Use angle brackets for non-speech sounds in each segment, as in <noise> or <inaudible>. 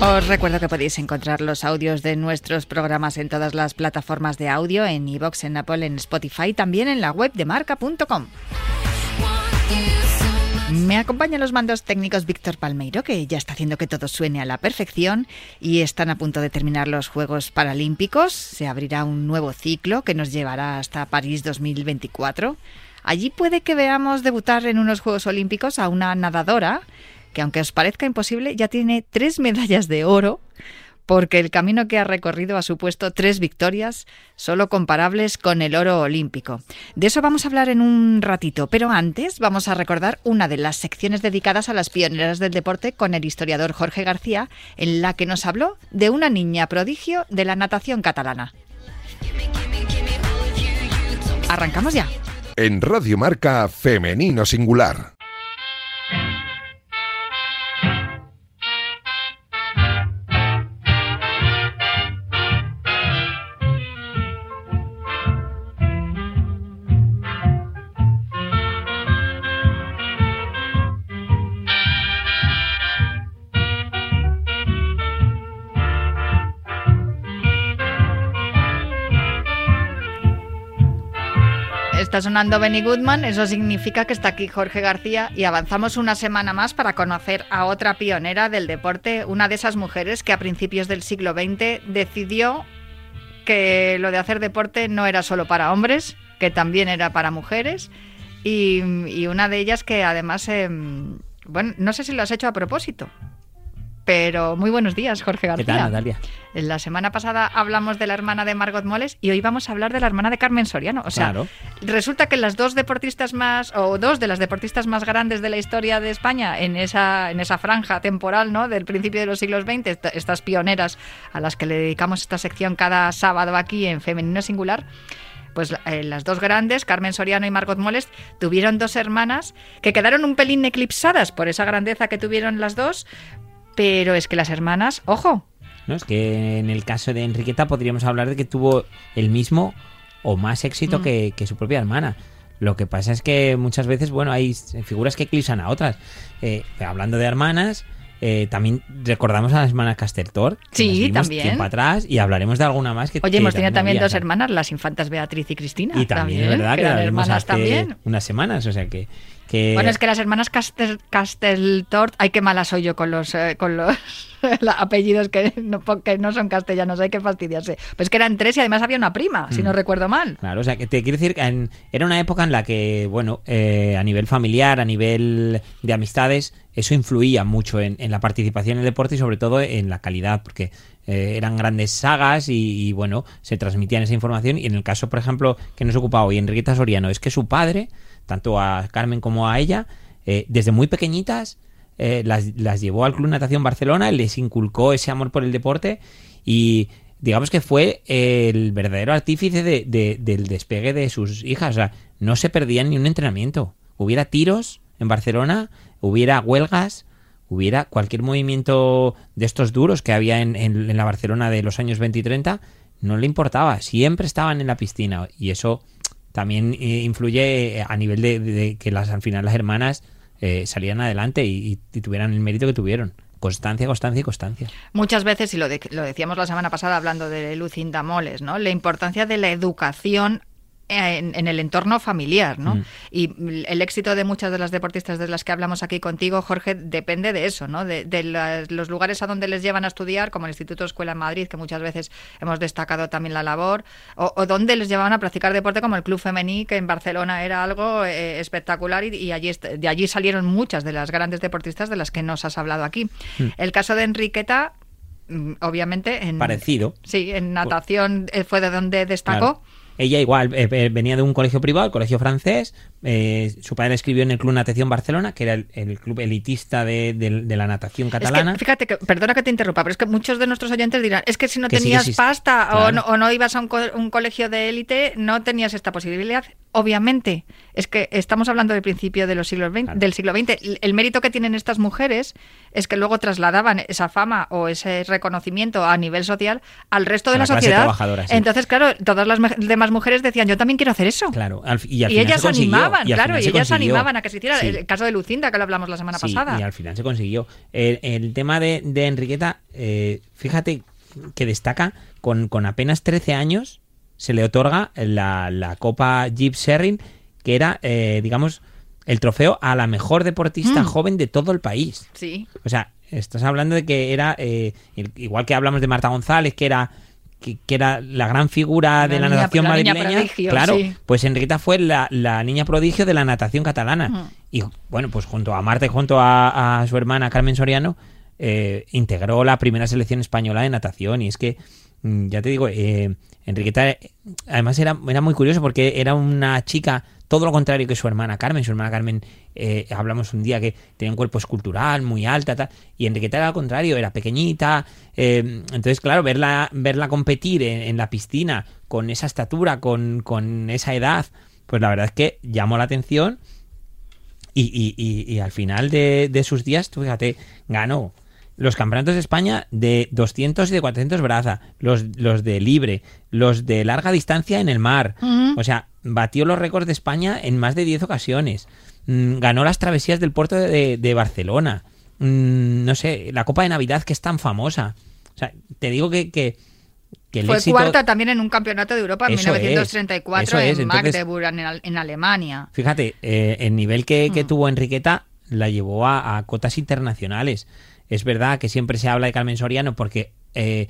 Os recuerdo que podéis encontrar los audios de nuestros programas en todas las plataformas de audio, en iVoox, en Apple, en Spotify, también en la web de marca.com. Me acompañan los mandos técnicos Víctor Palmeiro, que ya está haciendo que todo suene a la perfección y están a punto de terminar los Juegos Paralímpicos. Se abrirá un nuevo ciclo que nos llevará hasta París 2024. Allí puede que veamos debutar en unos Juegos Olímpicos a una nadadora que aunque os parezca imposible, ya tiene tres medallas de oro, porque el camino que ha recorrido ha supuesto tres victorias, solo comparables con el oro olímpico. De eso vamos a hablar en un ratito, pero antes vamos a recordar una de las secciones dedicadas a las pioneras del deporte con el historiador Jorge García, en la que nos habló de una niña prodigio de la natación catalana. Arrancamos ya. En Radio Marca Femenino Singular. Está sonando Benny Goodman, eso significa que está aquí Jorge García y avanzamos una semana más para conocer a otra pionera del deporte, una de esas mujeres que a principios del siglo XX decidió que lo de hacer deporte no era solo para hombres, que también era para mujeres y, una de ellas que además, eh, bueno, no sé si lo has hecho a propósito, pero muy buenos días, Jorge García. ¿Qué tal, Natalia? La semana pasada hablamos de la hermana de Margot Moles y hoy vamos a hablar de la hermana de Carmen Soriano. O sea, Claro. resulta que las dos deportistas más, o dos de las deportistas más grandes de la historia de España en esa, en esa franja temporal, ¿no? Del principio de los siglos XX, est- estas pioneras a las que le dedicamos esta sección cada sábado aquí en Femenino Singular. Pues eh, las dos grandes, Carmen Soriano y Margot Moles, tuvieron dos hermanas que quedaron un pelín eclipsadas por esa grandeza que tuvieron las dos, pero es que las hermanas, ojo, ¿no? Es que en el caso de Enriqueta podríamos hablar de que tuvo el mismo o más éxito Mm. que, que su propia hermana. Lo que pasa es que muchas veces, bueno, hay figuras que eclipsan a otras. Eh, hablando de hermanas, eh, también recordamos a la hermana Castertor. Sí, las también. tiempo atrás y hablaremos de alguna más que Oye, hemos tenido también dos hermanas, las infantas Beatriz y Cristina. Y también, es verdad que que las hermanas hace también. unas semanas, o sea que... que Bueno, es que las hermanas Castel, Casteltort, ay, qué mala soy yo con los, eh, con los <laughs> apellidos que no, que no son castellanos, hay que fastidiarse. Pues que eran tres y además había una prima, si no Mm. recuerdo mal. Claro, o sea, que te quiero decir que en- era una época en la que, bueno, eh, a nivel familiar, a nivel de amistades, eso influía mucho en, en la participación en el deporte y sobre todo en la calidad, porque eh, eran grandes sagas y, y, bueno, se transmitían esa información. Y en el caso, por ejemplo, que nos ocupa hoy Enriqueta Soriano, es que su padre, tanto a Carmen como a ella, eh, desde muy pequeñitas, eh, las, las llevó al Club Natación Barcelona, les inculcó ese amor por el deporte y digamos que fue el verdadero artífice de- de- del despegue de sus hijas. O sea, no se perdían ni un entrenamiento. Hubiera tiros en Barcelona, hubiera huelgas, hubiera cualquier movimiento de estos duros que había en, en- en la Barcelona de los años 20 y 30, no le importaba. Siempre estaban en la piscina y eso también eh, influye a nivel de, que las al final las hermanas eh, salieran adelante y, y tuvieran el mérito que tuvieron. Constancia, constancia y constancia. Muchas veces, y lo, de- lo decíamos la semana pasada hablando de Lucinda Moles, ¿no? La importancia de la educación en, en el entorno familiar, ¿no? Mm. Y el éxito de muchas de las deportistas de las que hablamos aquí contigo, Jorge, depende de eso, ¿no? De, de las- los lugares a donde les llevan a estudiar, como el Instituto Escuela en Madrid, que muchas veces hemos destacado también la labor, o, o donde les llevaban a practicar deporte, como el Club Femení, que en Barcelona era algo eh, espectacular y, y allí de allí salieron muchas de las grandes deportistas de las que nos has hablado aquí. Mm. El caso de Enriqueta, mm, obviamente, en, Parecido. Sí, en natación eh, fue de donde destacó. Claro. Ella igual eh, eh, venía de un colegio privado, el colegio francés. eh, su padre escribió en el Club Natación Barcelona, que era el, el club elitista de, de- de la natación Es catalana. que, fíjate que, perdona que te interrumpa, pero es que muchos de nuestros oyentes dirán, es que si no Que tenías pasta o, no, o no ibas a un, co- un colegio de élite, no tenías esta posibilidad. Obviamente, es que estamos hablando del principio de los siglos Claro. del siglo XX. El, el mérito que tienen estas mujeres es que luego trasladaban esa fama o ese reconocimiento a nivel social al resto de A la, la sociedad. sí. Entonces, claro, todas las demás mujeres decían, yo también quiero hacer eso. Claro, al y, al y ellas animaban, y claro, y ellas animaban a que se hiciera. Sí. El caso de Lucinda, que lo hablamos la semana Sí, pasada. y al final se consiguió. El, el tema de, de Enriqueta, eh, fíjate que destaca con, con apenas 13 años, se le otorga la, la Copa Jeep Sherrin, que era, eh, digamos, el trofeo a la mejor deportista Mm. joven de todo el país. Sí. O sea, estás hablando de que era, eh, igual que hablamos de Marta González, que era que, que era la gran figura de La niña- natación la niña madrileña, prodigio, claro, sí. pues Enriqueta fue la, la niña prodigio de la natación catalana. Ujú. Y bueno, pues junto a Marta y junto a, a su hermana Carmen Soriano, eh, integró la primera selección española de natación. Y es que, mm, ya te digo, eh, Enriqueta, además era, era muy curioso porque era una chica todo lo contrario que su hermana Carmen. Su hermana Carmen, eh, hablamos un día que tenía un cuerpo escultural muy alta, tal, y Enriqueta era al contrario, era pequeñita. eh, entonces, claro, verla, verla competir en, en la piscina con esa estatura, con, con esa edad, pues la verdad es que llamó la atención. Y, y- y- y al final de, de sus días, tú fíjate, ganó los campeonatos de España de 200 y de 400 braza, los, los de libre, los de larga distancia en el mar. O sea, batió los récords de España en más de 10 ocasiones. Mm, ganó las travesías del puerto de, de Barcelona. Mm, no sé, la Copa de Navidad que es tan famosa. O sea, te digo que, que, que el Fue éxito... cuarta también en un campeonato de Europa en Eso es, 1934 eso es, en entonces- Magdeburg, en Alemania. Fíjate, eh, el nivel que, que Mm. tuvo Enriqueta la llevó a, a cotas internacionales. Es verdad que siempre se habla de Carmen Soriano porque, eh,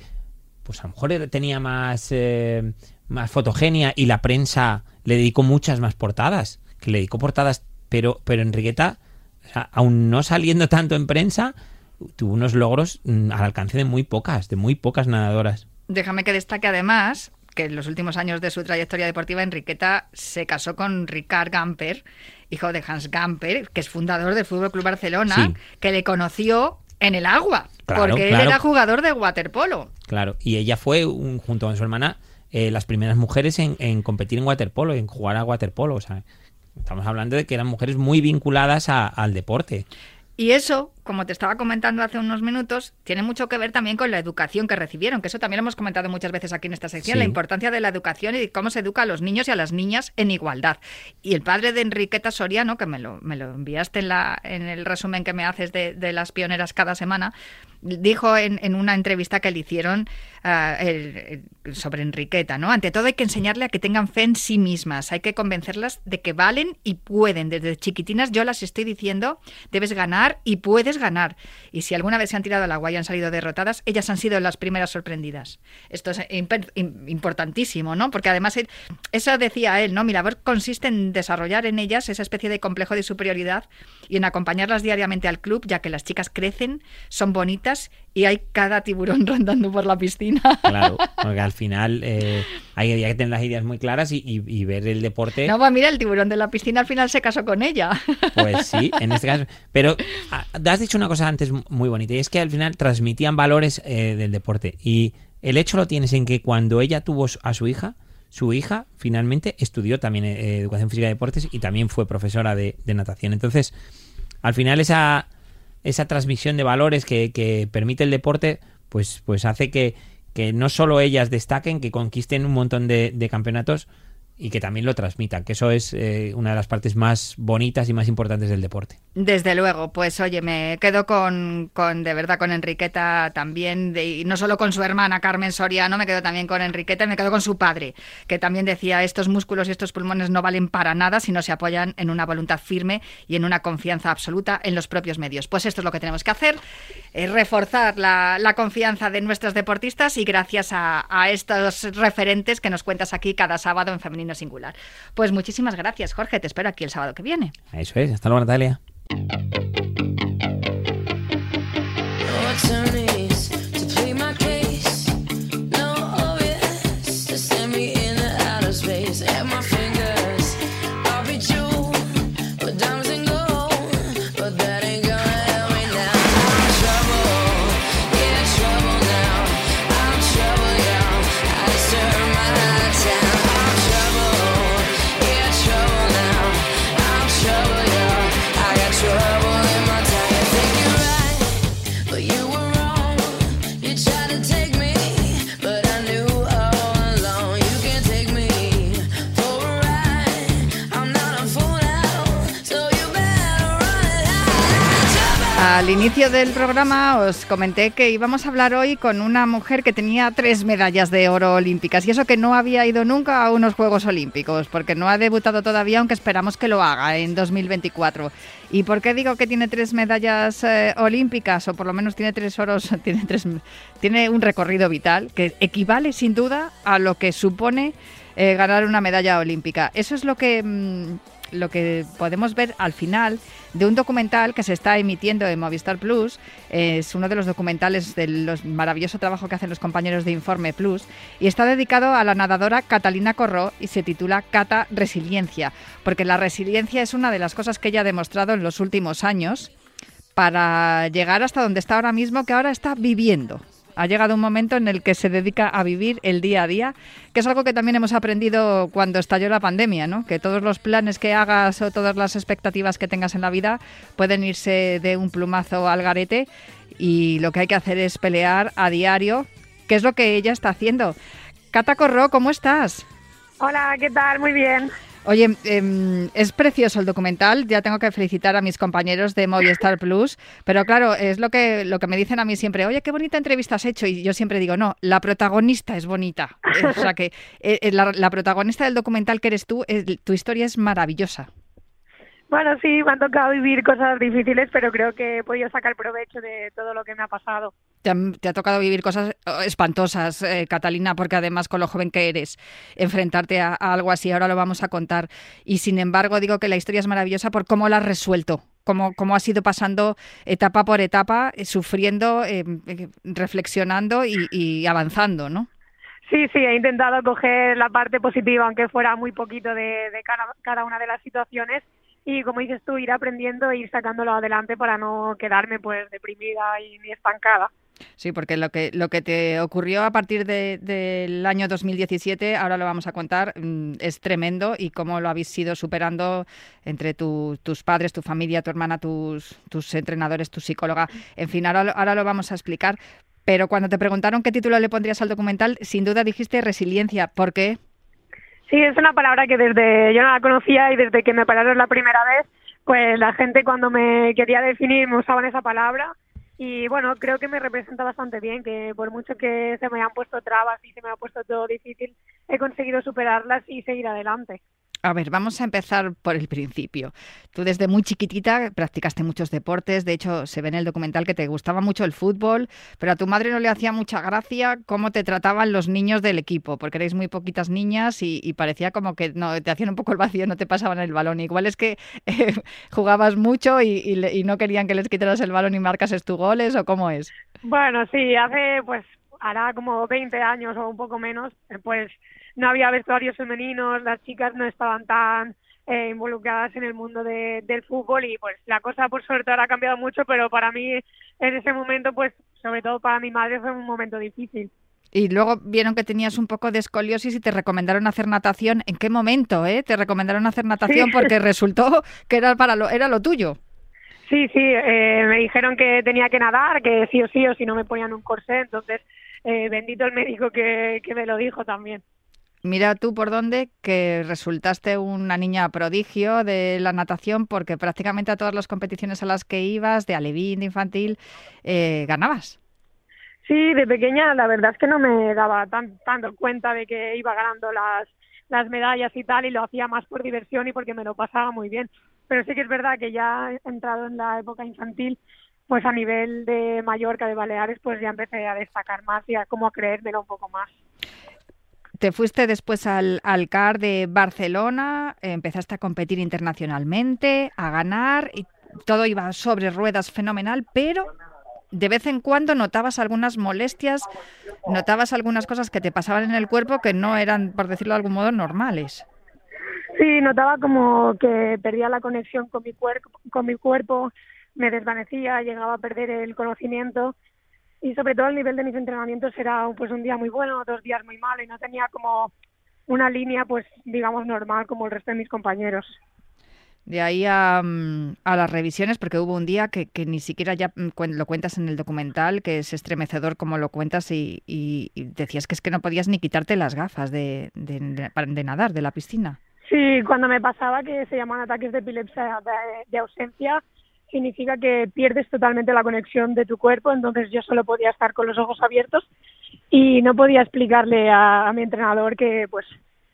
pues a lo mejor tenía más, eh, más fotogenia y la prensa le dedicó muchas más portadas, que le dedicó portadas, pero, pero Enriqueta, o sea, aún no saliendo tanto en prensa, tuvo unos logros mm, al alcance de muy pocas, de muy pocas nadadoras. Déjame que destaque además que en los últimos años de su trayectoria deportiva, Enriqueta se casó con Ricard Gamper, hijo de Hans Gamper, que es fundador del Fútbol Club Barcelona, Sí. que le conoció en el agua, Claro, porque él era jugador de waterpolo. Claro, y ella fue, un- junto con su hermana, eh, las primeras mujeres en, en competir en waterpolo, en jugar a waterpolo. O sea, estamos hablando de que eran mujeres muy vinculadas a- al deporte. Y eso, como te estaba comentando hace unos minutos, tiene mucho que ver también con la educación que recibieron, que eso también lo hemos comentado muchas veces aquí en esta sección, Sí. la importancia de la educación y cómo se educa a los niños y a las niñas en igualdad. Y el padre de Enriqueta Soriano, que me lo, me lo enviaste en, la, en el resumen que me haces de, de las pioneras cada semana, dijo en, en una entrevista que le hicieron ah, el- el- sobre Enriqueta, ¿no? Ante todo hay que enseñarle a que tengan fe en sí mismas, hay que convencerlas de que valen y pueden. Desde chiquitinas yo las estoy diciendo, debes ganar y puedes ganar. Y si alguna vez se han tirado al agua y han salido derrotadas, ellas han sido las primeras sorprendidas. Esto es importantísimo, ¿no? Porque además eso decía él, ¿no? Mi labor consiste en desarrollar en ellas esa especie de complejo de superioridad y en acompañarlas diariamente al club, ya que las chicas crecen, son bonitas y hay cada tiburón <laughs> rondando por la piscina. <laughs> Claro, porque al final eh, hay, hay que tener las ideas muy claras y, y- y ver el deporte. No, pues mira, el tiburón de la piscina al final se casó con ella. <laughs> Pues sí, en este caso. Pero ah, has dicho una cosa antes muy bonita y es que al final transmitían valores eh, del deporte. Y el hecho lo tienes en que cuando ella tuvo a su hija, su hija finalmente estudió también eh, educación física y deportes y también fue profesora de, de natación. Entonces, al final esa, esa transmisión de valores que, que permite el deporte, pues, pues hace que, que no solo ellas destaquen, que conquisten un montón de, de campeonatos, y que también lo transmitan, que eso es eh, una de las partes más bonitas y más importantes del deporte. Desde luego, pues oye, me quedo con, con de verdad con Enriqueta también, y no solo con su hermana Carmen Soriano, me quedo también con Enriqueta y me quedo con su padre, que también decía, estos músculos y estos pulmones no valen para nada si no se apoyan en una voluntad firme y en una confianza absoluta en los propios medios. Pues esto es lo que tenemos que hacer, es reforzar la, la confianza de nuestros deportistas y gracias a, a estos referentes que nos cuentas aquí cada sábado en Femenino Singular. Pues muchísimas gracias, Jorge. Te espero aquí el sábado que viene. Eso es. Hasta luego, Natalia. Del programa os comenté que íbamos a hablar hoy con una mujer que tenía tres medallas de oro olímpicas y eso que no había ido nunca a unos Juegos Olímpicos, porque no ha debutado todavía, aunque esperamos que lo haga en 2024. ¿Y por qué digo que tiene tres medallas eh, olímpicas o por lo menos tiene tres oros, <laughs> tiene, tres, tiene un recorrido vital que equivale sin duda a lo que supone eh, ganar una medalla olímpica? Eso es lo que... Mmm, lo que podemos ver al final de un documental que se está emitiendo en Movistar Plus. Es uno de los documentales del maravilloso trabajo que hacen los compañeros de Informe Plus y está dedicado a la nadadora Catalina Corró y se titula Cata Resiliencia, porque la resiliencia es una de las cosas que ella ha demostrado en los últimos años para llegar hasta donde está ahora mismo, que ahora está viviendo ha llegado un momento en el que se dedica a vivir el día a día, que es algo que también hemos aprendido cuando estalló la pandemia, ¿no? Que todos los planes que hagas o todas las expectativas que tengas en la vida pueden irse de un plumazo al garete y lo que hay que hacer es pelear a diario, que es lo que ella está haciendo. Cata Corro, ¿cómo estás? Hola, ¿qué tal? Muy bien. Oye, eh, es precioso el documental. Ya tengo que felicitar a mis compañeros de Movistar <laughs> Plus. Pero claro, es lo que, lo que me dicen a mí siempre. Oye, qué bonita entrevista has hecho. Y yo siempre digo, no, la protagonista es bonita. O sea <laughs> que eh, la, la, protagonista del documental que eres tú, eh, tu historia es maravillosa. Bueno, sí, me han tocado vivir cosas difíciles, pero creo que he podido sacar provecho de todo lo que me ha pasado. Te, ha, tocado vivir cosas espantosas, eh, Catalina, porque además con lo joven que eres, enfrentarte a, algo así, ahora lo vamos a contar. Y sin embargo, digo que la historia es maravillosa por cómo la has resuelto. Cómo, cómo has ido pasando etapa por etapa, eh, sufriendo, eh, reflexionando y, avanzando, ¿no? Sí, sí, he intentado coger la parte positiva, aunque fuera muy poquito de, cada una de las situaciones y como dices tú, ir aprendiendo e ir sacándolo adelante para no quedarme pues deprimida y ni estancada. Sí, porque lo que, lo que te ocurrió a partir de, del año 2017, ahora lo vamos a contar, es tremendo y cómo lo habéis ido superando entre tu, tus padres, tu familia, tu hermana, tus, tus entrenadores, tu psicóloga. En fin, ahora, ahora lo vamos a explicar. Pero cuando te preguntaron qué título le pondrías al documental, sin duda dijiste resiliencia. ¿Por qué? Sí, es una palabra que desde yo no la conocía y desde que me pararon la primera vez, pues la gente cuando me quería definir me usaban esa palabra y bueno, creo que me representa bastante bien, que por mucho que se me hayan puesto trabas y se me ha puesto todo difícil, he conseguido superarlas y seguir adelante. A ver, vamos a empezar por el principio. Tú desde muy chiquitita practicaste muchos deportes, de hecho se ve en el documental que te gustaba mucho el fútbol, pero a tu madre no le hacía mucha gracia cómo te trataban los niños del equipo, porque erais muy poquitas niñas y, parecía como que no, te hacían un poco el vacío, no te pasaban el balón. Igual es que <laughs> eh, jugabas mucho y, no querían que les quitaras el balón y marcases tus goles, ¿o cómo es? Bueno, sí, hace pues hará como 20 años o un poco menos, pues no había vestuarios femeninos, las chicas no estaban tan eh, involucradas en el mundo de, del fútbol y pues la cosa por suerte ahora ha cambiado mucho, pero para mí en ese momento, pues sobre todo para mi madre fue un momento difícil. Y luego vieron que tenías un poco de escoliosis y te recomendaron hacer natación. ¿En qué momento, eh? Te recomendaron hacer natación sí. porque <laughs> resultó que era para lo era lo tuyo. Sí, sí, eh, me dijeron que tenía que nadar, que sí o sí, o si no me ponían un corsé, entonces eh, bendito el médico que, que me lo dijo también. Mira tú por dónde que resultaste una niña prodigio de la natación porque prácticamente a todas las competiciones a las que ibas, de alevín, de infantil, eh, ganabas. Sí, de pequeña la verdad es que no me daba tan, tanto cuenta de que iba ganando las, las medallas y tal y lo hacía más por diversión y porque me lo pasaba muy bien. Pero sí que es verdad que ya he entrado en la época infantil, pues a nivel de Mallorca, de Baleares, pues ya empecé a destacar más y a como a creérmelo un poco más. Te fuiste después al, CAR de Barcelona, empezaste a competir internacionalmente, a ganar y todo iba sobre ruedas fenomenal, pero de vez en cuando notabas algunas molestias, notabas algunas cosas que te pasaban en el cuerpo que no eran, por decirlo de algún modo, normales. Sí, notaba como que perdía la conexión con mi cuerpo, con mi cuerpo, me desvanecía, llegaba a perder el conocimiento y sobre todo el nivel de mis entrenamientos era pues un día muy bueno, dos días muy malo y no tenía como una línea pues digamos normal como el resto de mis compañeros. De ahí a, mm, a, las revisiones, porque hubo un día que, que, ni siquiera ya mm, lo cuentas en el documental, que es estremecedor como lo cuentas y, y, y decías que es que no podías ni quitarte las gafas de, de, de, nadar, de la piscina. Sí, cuando me pasaba que se llaman ataques de epilepsia de, ausencia, significa que pierdes totalmente la conexión de tu cuerpo, entonces yo solo podía estar con los ojos abiertos y no podía explicarle a, mi entrenador que pues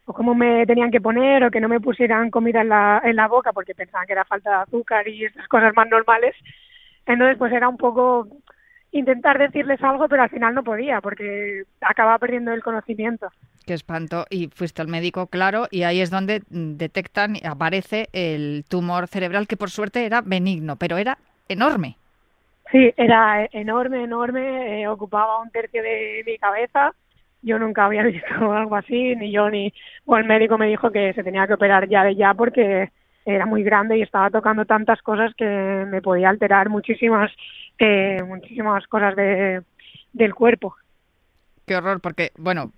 o cómo me tenían que poner o que no me pusieran comida en la, en la boca porque pensaban que era falta de azúcar y estas cosas más normales. Entonces pues era un poco intentar decirles algo, pero al final no podía porque acababa perdiendo el conocimiento. Qué espanto. Y fuiste al médico, claro, y ahí es donde detectan, aparece el tumor cerebral que por suerte era benigno, pero era enorme. Sí, era enorme, enorme, eh, ocupaba un tercio de mi cabeza. Yo nunca había <laughs> visto algo así, ni yo ni... O el médico me dijo que se tenía que operar ya de ya porque era muy grande y estaba tocando tantas cosas que me podía alterar muchísimas eh, muchísimas cosas de, del cuerpo. Qué horror, porque, bueno,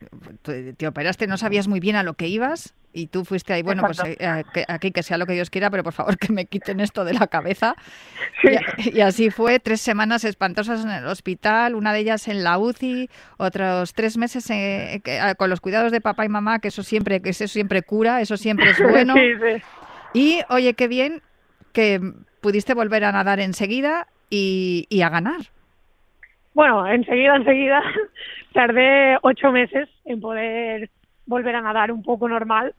te operaste, no sabías muy bien a lo que ibas y tú fuiste ahí, bueno, pues eh, aquí que sea lo que Dios quiera, pero por favor <laughs> que me quiten esto de la cabeza. Y, así fue, tres semanas espantosas en el hospital, una de ellas en la UCI, otros tres meses eh, con los cuidados de papá y mamá, que eso siempre, que eso siempre cura, eso siempre es <laughs> bueno. Y oye, qué bien que pudiste volver a nadar enseguida y, y a ganar. Bueno, enseguida, enseguida, <laughs> tardé ocho meses en poder volver a nadar un poco normal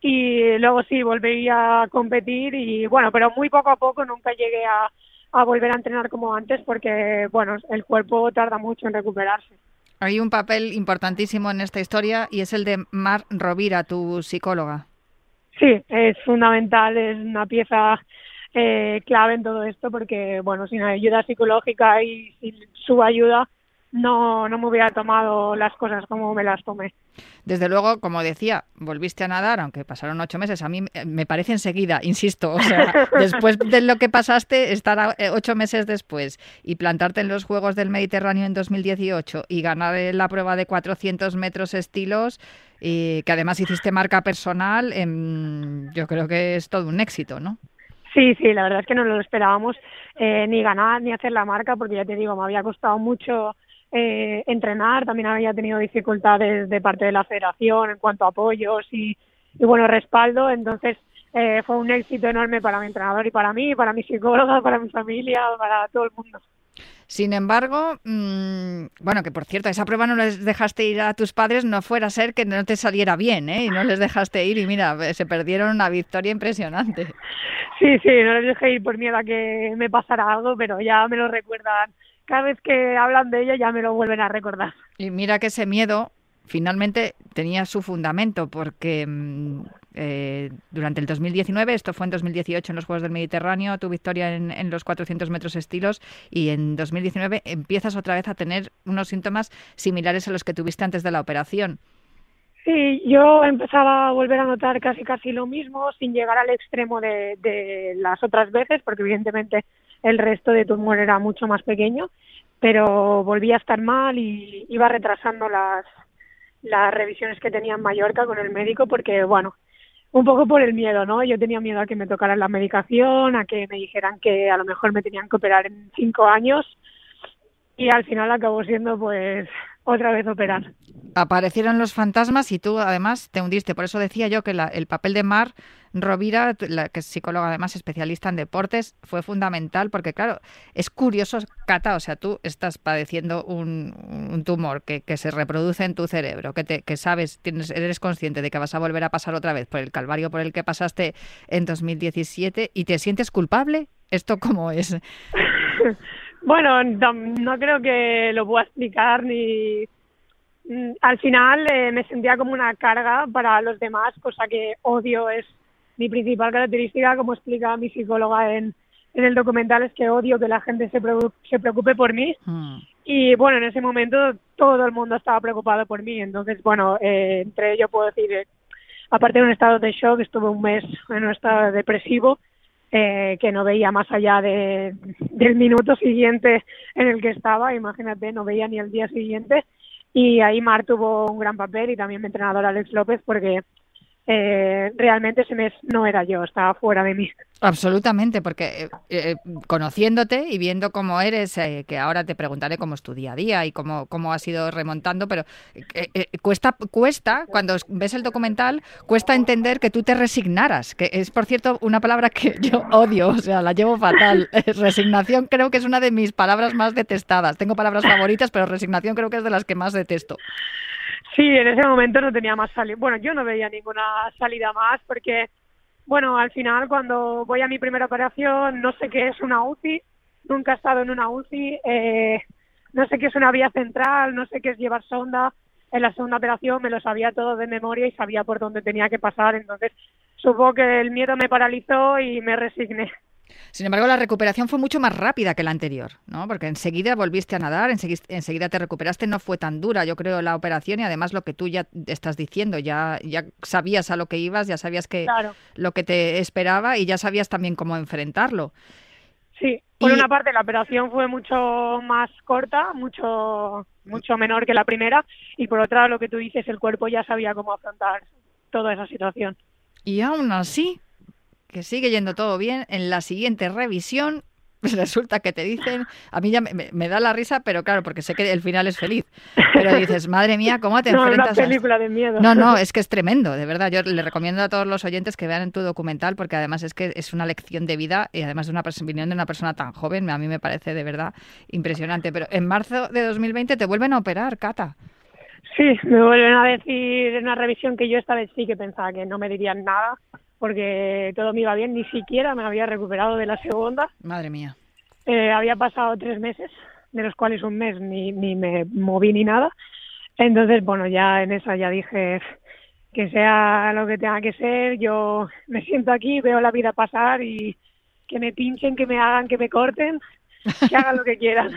y luego sí, volví a competir y bueno, pero muy poco a poco nunca llegué a, a volver a entrenar como antes porque, bueno, el cuerpo tarda mucho en recuperarse. Hay un papel importantísimo en esta historia y es el de Mar Rovira, tu psicóloga. Sí, es fundamental, es una pieza eh, clave en todo esto porque, bueno, sin ayuda psicológica y sin su ayuda no, no me hubiera tomado las cosas como me las tomé. Desde luego, como decía, volviste a nadar, aunque pasaron ocho meses. A mí me parece enseguida, insisto, o sea, <laughs> después de lo que pasaste, estar eh, ocho meses después y plantarte en los Juegos del Mediterráneo en 2018 y ganar la prueba de 400 metros estilos, y que además hiciste marca personal, em, yo creo que es todo un éxito, ¿no? Sí, sí, la verdad es que no lo esperábamos eh, ni ganar ni hacer la marca porque ya te digo, me había costado mucho eh, entrenar, también había tenido dificultades de parte de la federación en cuanto a apoyos y, y bueno, respaldo, entonces eh, fue un éxito enorme para mi entrenador y para mí, para mi psicóloga, <laughs> para mi familia, para todo el mundo. Sin embargo, mmm, bueno, que por cierto, esa prueba no les dejaste ir a tus padres, no fuera a ser que no te saliera bien, ¿eh? Y no les dejaste ir y mira, se perdieron una victoria impresionante. Sí, sí, no les dejé ir por miedo a que me pasara algo, pero ya me lo recuerdan. Cada vez que hablan de ello ya me lo vuelven a recordar. Y mira que ese miedo finalmente tenía su fundamento porque mm, eh, durante el 2019, esto fue en 2018 en los Juegos del Mediterráneo, tu victoria en, en, los 400 metros estilos y en 2019 empiezas otra vez a tener unos síntomas similares a los que tuviste antes de la operación. Sí, yo empezaba a volver a notar casi casi lo mismo sin llegar al extremo de, de las otras veces porque evidentemente el resto de tumor era mucho más pequeño, pero volví a estar mal y iba retrasando las, las revisiones que tenía en Mallorca con el médico porque, bueno, un poco por el miedo, ¿no? Yo tenía miedo a que me tocaran la medicación, a que me dijeran que a lo mejor me tenían que operar en cinco años y al final acabó siendo pues otra vez operar. Aparecieron los fantasmas y tú además te hundiste. Por eso decía yo que el papel de Mar Rovira, la, que es psicóloga además especialista en deportes, fue fundamental porque, claro, es curioso, Cata, o sea, tú estás padeciendo un, tumor que, se reproduce en tu cerebro, que, te, que sabes, tienes, eres consciente de que vas a volver a pasar otra vez por el calvario por el que pasaste en 2017 y te sientes culpable. ¿Esto cómo es? <laughs> bueno, no, creo que lo pueda explicar ni mm, al final eh, me sentía como una carga para los demás, cosa que odio es mi principal característica, como explica mi psicóloga en, en el documental, es que odio que la gente se, se preocupe por mí. Hmm. Y bueno, en ese momento todo el mundo estaba preocupado por mí. Entonces, bueno, eh, entre ellos puedo decir, eh, aparte de un estado de shock, estuve un mes en un estado depresivo. Eh, que no veía más allá de, del minuto siguiente en el que estaba, imagínate, no veía ni el día siguiente. Y ahí Mar tuvo un gran papel y también mi entrenador Alex López, porque eh, realmente ese mes no era yo, estaba fuera de mí. Absolutamente, porque eh, eh, conociéndote y viendo cómo eres, que ahora te preguntaré cómo es tu día a día y cómo, cómo has ido remontando, pero cuesta, cuesta, cuando ves el documental, cuesta entender que tú te resignaras, que es, por cierto, una palabra que <laughs> yo odio, o sea, la llevo fatal. <laughs> Resignación creo que es una de mis palabras más detestadas. Tengo palabras favoritas, pero resignación creo que es de las que más detesto. Sí, en ese momento no tenía más salida. Bueno, yo no veía ninguna salida más porque, bueno, al final cuando voy a mi primera operación no sé qué es una UCI, nunca he estado en una UCI, eh, no sé qué es una vía central, no sé qué es llevar sonda. En la segunda operación me lo sabía todo de memoria y sabía por dónde tenía que pasar, entonces supongo que el miedo me paralizó y me resigné. Sin embargo, la recuperación fue mucho más rápida que la anterior, ¿no? Porque enseguida volviste a nadar, enseguida, te recuperaste, no fue tan dura, yo creo, la operación y además lo que tú ya estás diciendo, ya, ya sabías a lo que ibas, ya sabías que lo que te esperaba y ya sabías también cómo enfrentarlo. Sí, por una parte la operación fue mucho más corta, mucho mucho menor que la primera y por otra lo que tú dices, el cuerpo ya sabía cómo afrontar toda esa situación. Y aún así, que sigue yendo todo bien, en la siguiente revisión <laughs> resulta que te dicen, a mí ya me, da la risa, pero claro, porque sé que el final es feliz. Pero dices, madre mía, ¿cómo te <laughs> no, enfrentas? Una película de miedo. No, no, <laughs> es que es tremendo, de verdad. Yo le recomiendo a todos los oyentes que vean en tu documental, porque además es que es una lección de vida y además de una opinión de una persona tan joven, a mí me parece de verdad impresionante. Pero en marzo de 2020 te vuelven a operar, Cata. Sí, me vuelven a decir en una revisión que yo esta vez sí que pensaba que no me dirían nada porque todo me iba bien, ni siquiera me había recuperado de la segunda. Madre mía. Eh, había pasado tres meses, de los cuales un mes ni, ni me moví ni nada. Entonces, bueno, ya en esa ya dije que sea lo que tenga que ser, yo me siento aquí, veo la vida pasar y que me pinchen, que me hagan, que me corten, que hagan lo que quieran.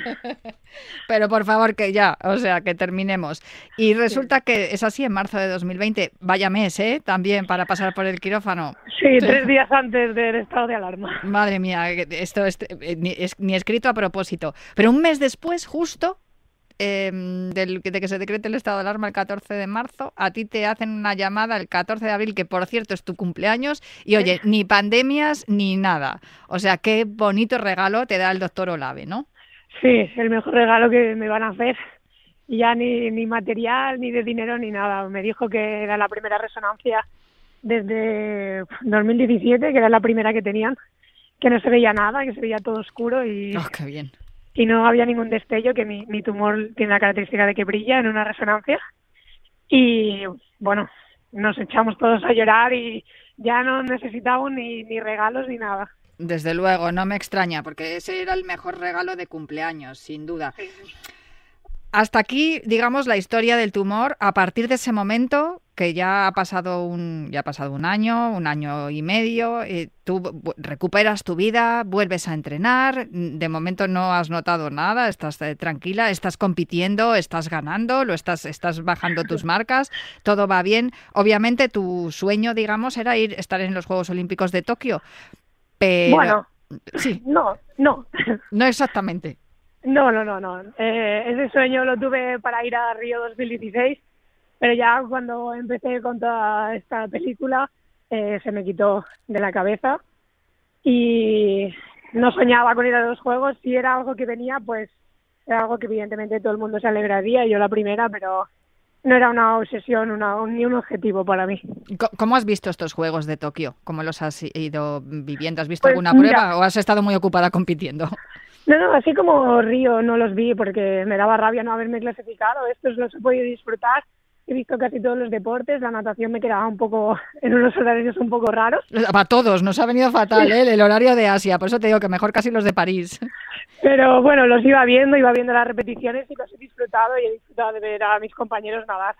<laughs> Pero por favor que ya, o sea, que terminemos. Y resulta que es así en marzo de 2020, vaya mes, ¿eh? También para pasar por el quirófano. Sí, tres días antes del estado de alarma. Madre mía, esto es, eh, ni escrito a propósito. Pero un mes después, justo, Em, de que se decrete el estado de alarma el 14 de marzo, a ti te hacen una llamada el 14 de abril, que por cierto es tu cumpleaños, y oye, ni pandemias ni nada. O sea, qué bonito regalo te da el doctor Olave, ¿no? Sí, el mejor regalo que me van a hacer. Ya ni, ni material, ni de dinero, ni nada. Me dijo que era la primera resonancia desde 2017, que era la primera que tenían, que no se veía nada, que se veía todo oscuro y... Oh, qué bien y no había ningún destello, que mi, mi tumor tiene la característica de que brilla en una resonancia. Y bueno, nos echamos todos a llorar y ya no necesitábamos ni, ni regalos ni nada. Desde luego, no me extraña, porque ese era el mejor regalo de cumpleaños, sin duda. Hasta aquí, digamos, la historia del tumor. A partir de ese momento, que ya ha pasado un, ya ha pasado un año, un año y medio, eh, tú recuperas tu vida, vuelves a entrenar, de momento no has notado nada, estás eh, tranquila, estás compitiendo, estás ganando, lo estás, estás bajando tus <laughs> marcas, todo va bien. Obviamente tu sueño, digamos, era ir estar en los Juegos Olímpicos de Tokio, pero bueno, sí, no, no, <laughs> no exactamente. No, no, no, no. Eh, ese sueño lo tuve para ir a Río 2016, pero ya cuando empecé con toda esta película eh, se me quitó de la cabeza y no soñaba con ir a los juegos. Si era algo que venía, pues era algo que evidentemente todo el mundo se alegraría, yo la primera, pero no era una obsesión una, ni un objetivo para mí. ¿Cómo has visto estos Juegos de Tokio? ¿Cómo los has ido viviendo? ¿Has visto Pues alguna mira. prueba o has estado muy ocupada compitiendo? <laughs> No, no, así como Río no los vi porque me daba rabia no haberme clasificado. Estos los he podido disfrutar. He visto casi todos los deportes. La natación me quedaba un poco <laughs> en unos horarios un poco raros. Para todos, nos ha venido fatal ¿eh? el horario de Asia, por eso te digo que mejor casi los de París. Pero bueno, los iba viendo, iba viendo las repeticiones y los he disfrutado y he disfrutado de ver a mis compañeros nadar.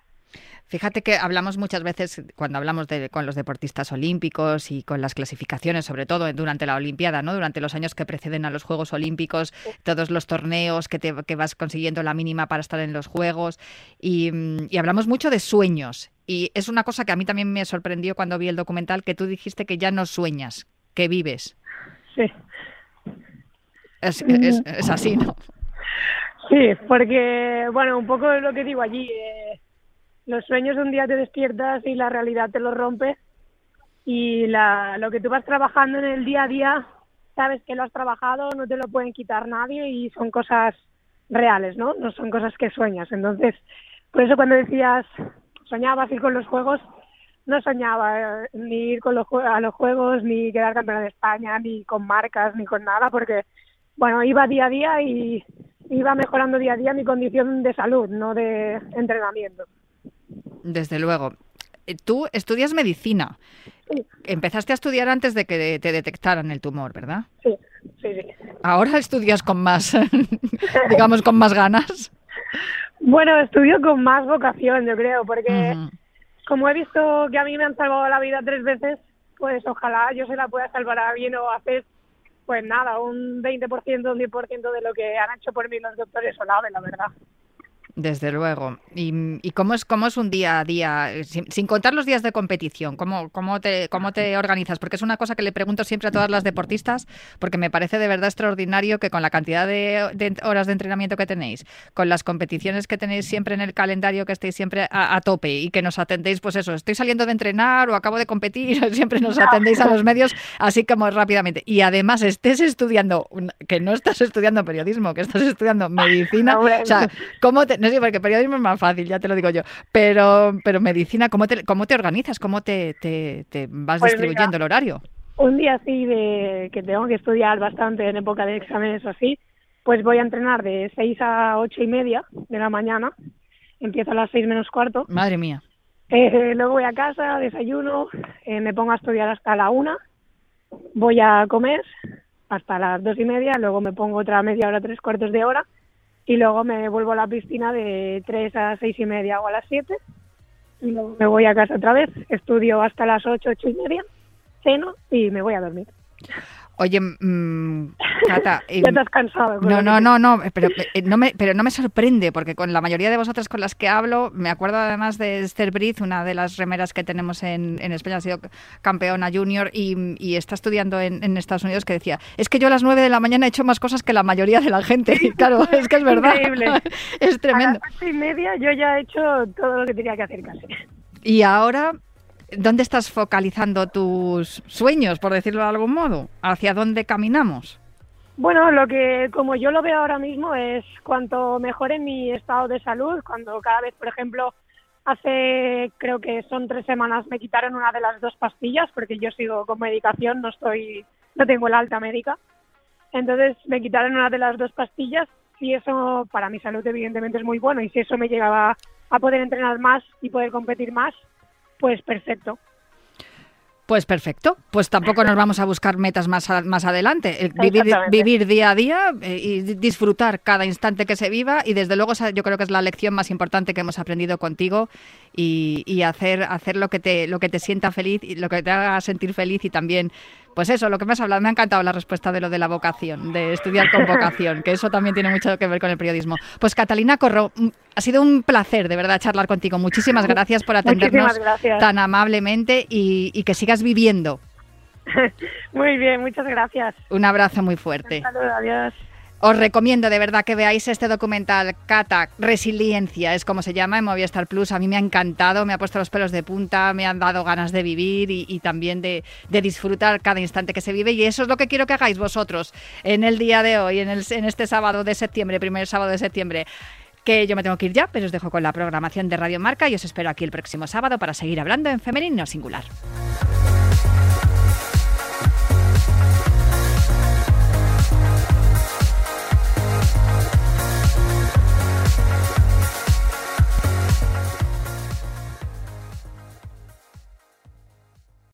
Fíjate que hablamos muchas veces, cuando hablamos de, con los deportistas olímpicos y con las clasificaciones, sobre todo durante la Olimpiada, ¿no? durante los años que preceden a los Juegos Olímpicos, todos los torneos que, te, que vas consiguiendo la mínima para estar en los Juegos, y, y hablamos mucho de sueños. Y es una cosa que a mí también me sorprendió cuando vi el documental, que tú dijiste que ya no sueñas, que vives. Sí. Es, es, es así, ¿no? Sí, porque, bueno, un poco lo que digo allí. Eh, los sueños un día te despiertas y la realidad te lo rompe. Y la, lo que tú vas trabajando en el día a día, sabes que lo has trabajado, no te lo pueden quitar nadie y son cosas reales, ¿no? No son cosas que sueñas. Entonces, por eso cuando decías, soñabas ir con los juegos, no soñaba eh, ni ir con los, a los juegos, ni quedar campeona de España, ni con marcas, ni con nada, porque, bueno, iba día a día y iba mejorando día a día mi condición de salud, no de entrenamiento. Desde luego. Eh, Tú estudias medicina. Sí. Empezaste a estudiar antes de que te detectaran el tumor, ¿verdad? Sí, sí, sí. Ahora estudias con más, <laughs> digamos, con más ganas. Bueno, estudio con más vocación, yo creo, porque como he visto que a mí me han salvado la vida tres veces, pues ojalá yo se la pueda salvar a alguien o hacer, pues nada, un 20%, un 10% de lo que han hecho por mí los doctores o la verdad. Desde luego. ¿Y, y cómo, es, cómo es un día a día, eh, sin, sin contar los días de competición? ¿Cómo, cómo, te, ¿Cómo te organizas? Porque es una cosa que le pregunto siempre a todas las deportistas, porque me parece de verdad extraordinario que con la cantidad de, de horas de entrenamiento que tenéis, con las competiciones que tenéis siempre en el calendario, que estéis siempre a, a tope y que nos atendéis, pues eso, estoy saliendo de entrenar o acabo de competir, <laughs> siempre nos atendéis a los medios así como rápidamente. Y además estés estudiando, que no estás estudiando periodismo, que estás estudiando medicina. <laughs> O sea, ¿cómo te, no sé, porque periodismo es más fácil, ya te lo digo yo, pero, pero medicina, ¿cómo te, cómo te organizas? ¿Cómo te, te, te vas Pues distribuyendo mira, el horario? Un día así de que tengo que estudiar bastante en época de exámenes o así, pues voy a entrenar de 6 a ocho y media de la mañana, empiezo a las 6 menos cuarto, Madre mía. Eh, luego voy a casa, desayuno, eh, me pongo a estudiar hasta la una, voy a comer hasta las dos y media, luego me pongo otra media hora, tres cuartos de hora, y luego me vuelvo a la piscina de tres a seis y media o a las siete, y luego me voy a casa otra vez, estudio hasta las ocho, ocho y media, ceno y me voy a dormir. Oye, mm, Cata, <laughs> ya em, te has cansado. No, no, no, no, pero, eh, no me, pero no me sorprende, porque con la mayoría de vosotras con las que hablo, me acuerdo además de Esther Briz, una de las remeras que tenemos en, en España, ha sido campeona junior y, y está estudiando en, en Estados Unidos, que decía, es que yo a las 9 de la mañana he hecho más cosas que la mayoría de la gente. Y <laughs> claro, <laughs> es que es verdad. Increíble. es tremendo. A las ocho y media yo ya he hecho todo lo que tenía que hacer casi. Y ahora, ¿dónde estás focalizando tus sueños, por decirlo de algún modo? ¿Hacia dónde caminamos? Bueno, lo que como yo lo veo ahora mismo es cuanto mejore mi estado de salud, cuando cada vez, por ejemplo, hace creo que son tres semanas me quitaron una de las dos pastillas porque yo sigo con medicación, no estoy, no tengo el alta médica, entonces me quitaron una de las dos pastillas y eso para mi salud evidentemente es muy bueno y si eso me llegaba a poder entrenar más y poder competir más, pues perfecto. Pues perfecto, pues tampoco nos vamos a buscar metas más, a- más adelante. El vivir, vivir día a día eh, y di- disfrutar cada instante que se viva y desde luego yo creo que es la lección más importante que hemos aprendido contigo y, y hacer, hacer lo, que te, lo que te sienta feliz y lo que te haga sentir feliz y también, pues eso, lo que me has hablado, me ha encantado la respuesta de lo de la vocación, de estudiar con vocación, que eso también tiene mucho que ver con el periodismo. Pues Catalina Corro, mm, ha sido un placer de verdad charlar contigo. Muchísimas gracias por <laughs> atendernos gracias. tan amablemente y, y que sigas viviendo. <laughs> Muy bien, muchas gracias. Un abrazo muy fuerte. Saludos, adiós. Os recomiendo de verdad que veáis este documental Cata Resiliencia, es como se llama en Movistar Plus. A mí me ha encantado, me ha puesto los pelos de punta, me han dado ganas de vivir y, también de, disfrutar cada instante que se vive. Y eso es lo que quiero que hagáis vosotros en el día de hoy, en, en este sábado de septiembre, primer sábado de septiembre. Que yo me tengo que ir ya, pero os dejo con la programación de Radio Marca y os espero aquí el próximo sábado para seguir hablando en femenino singular.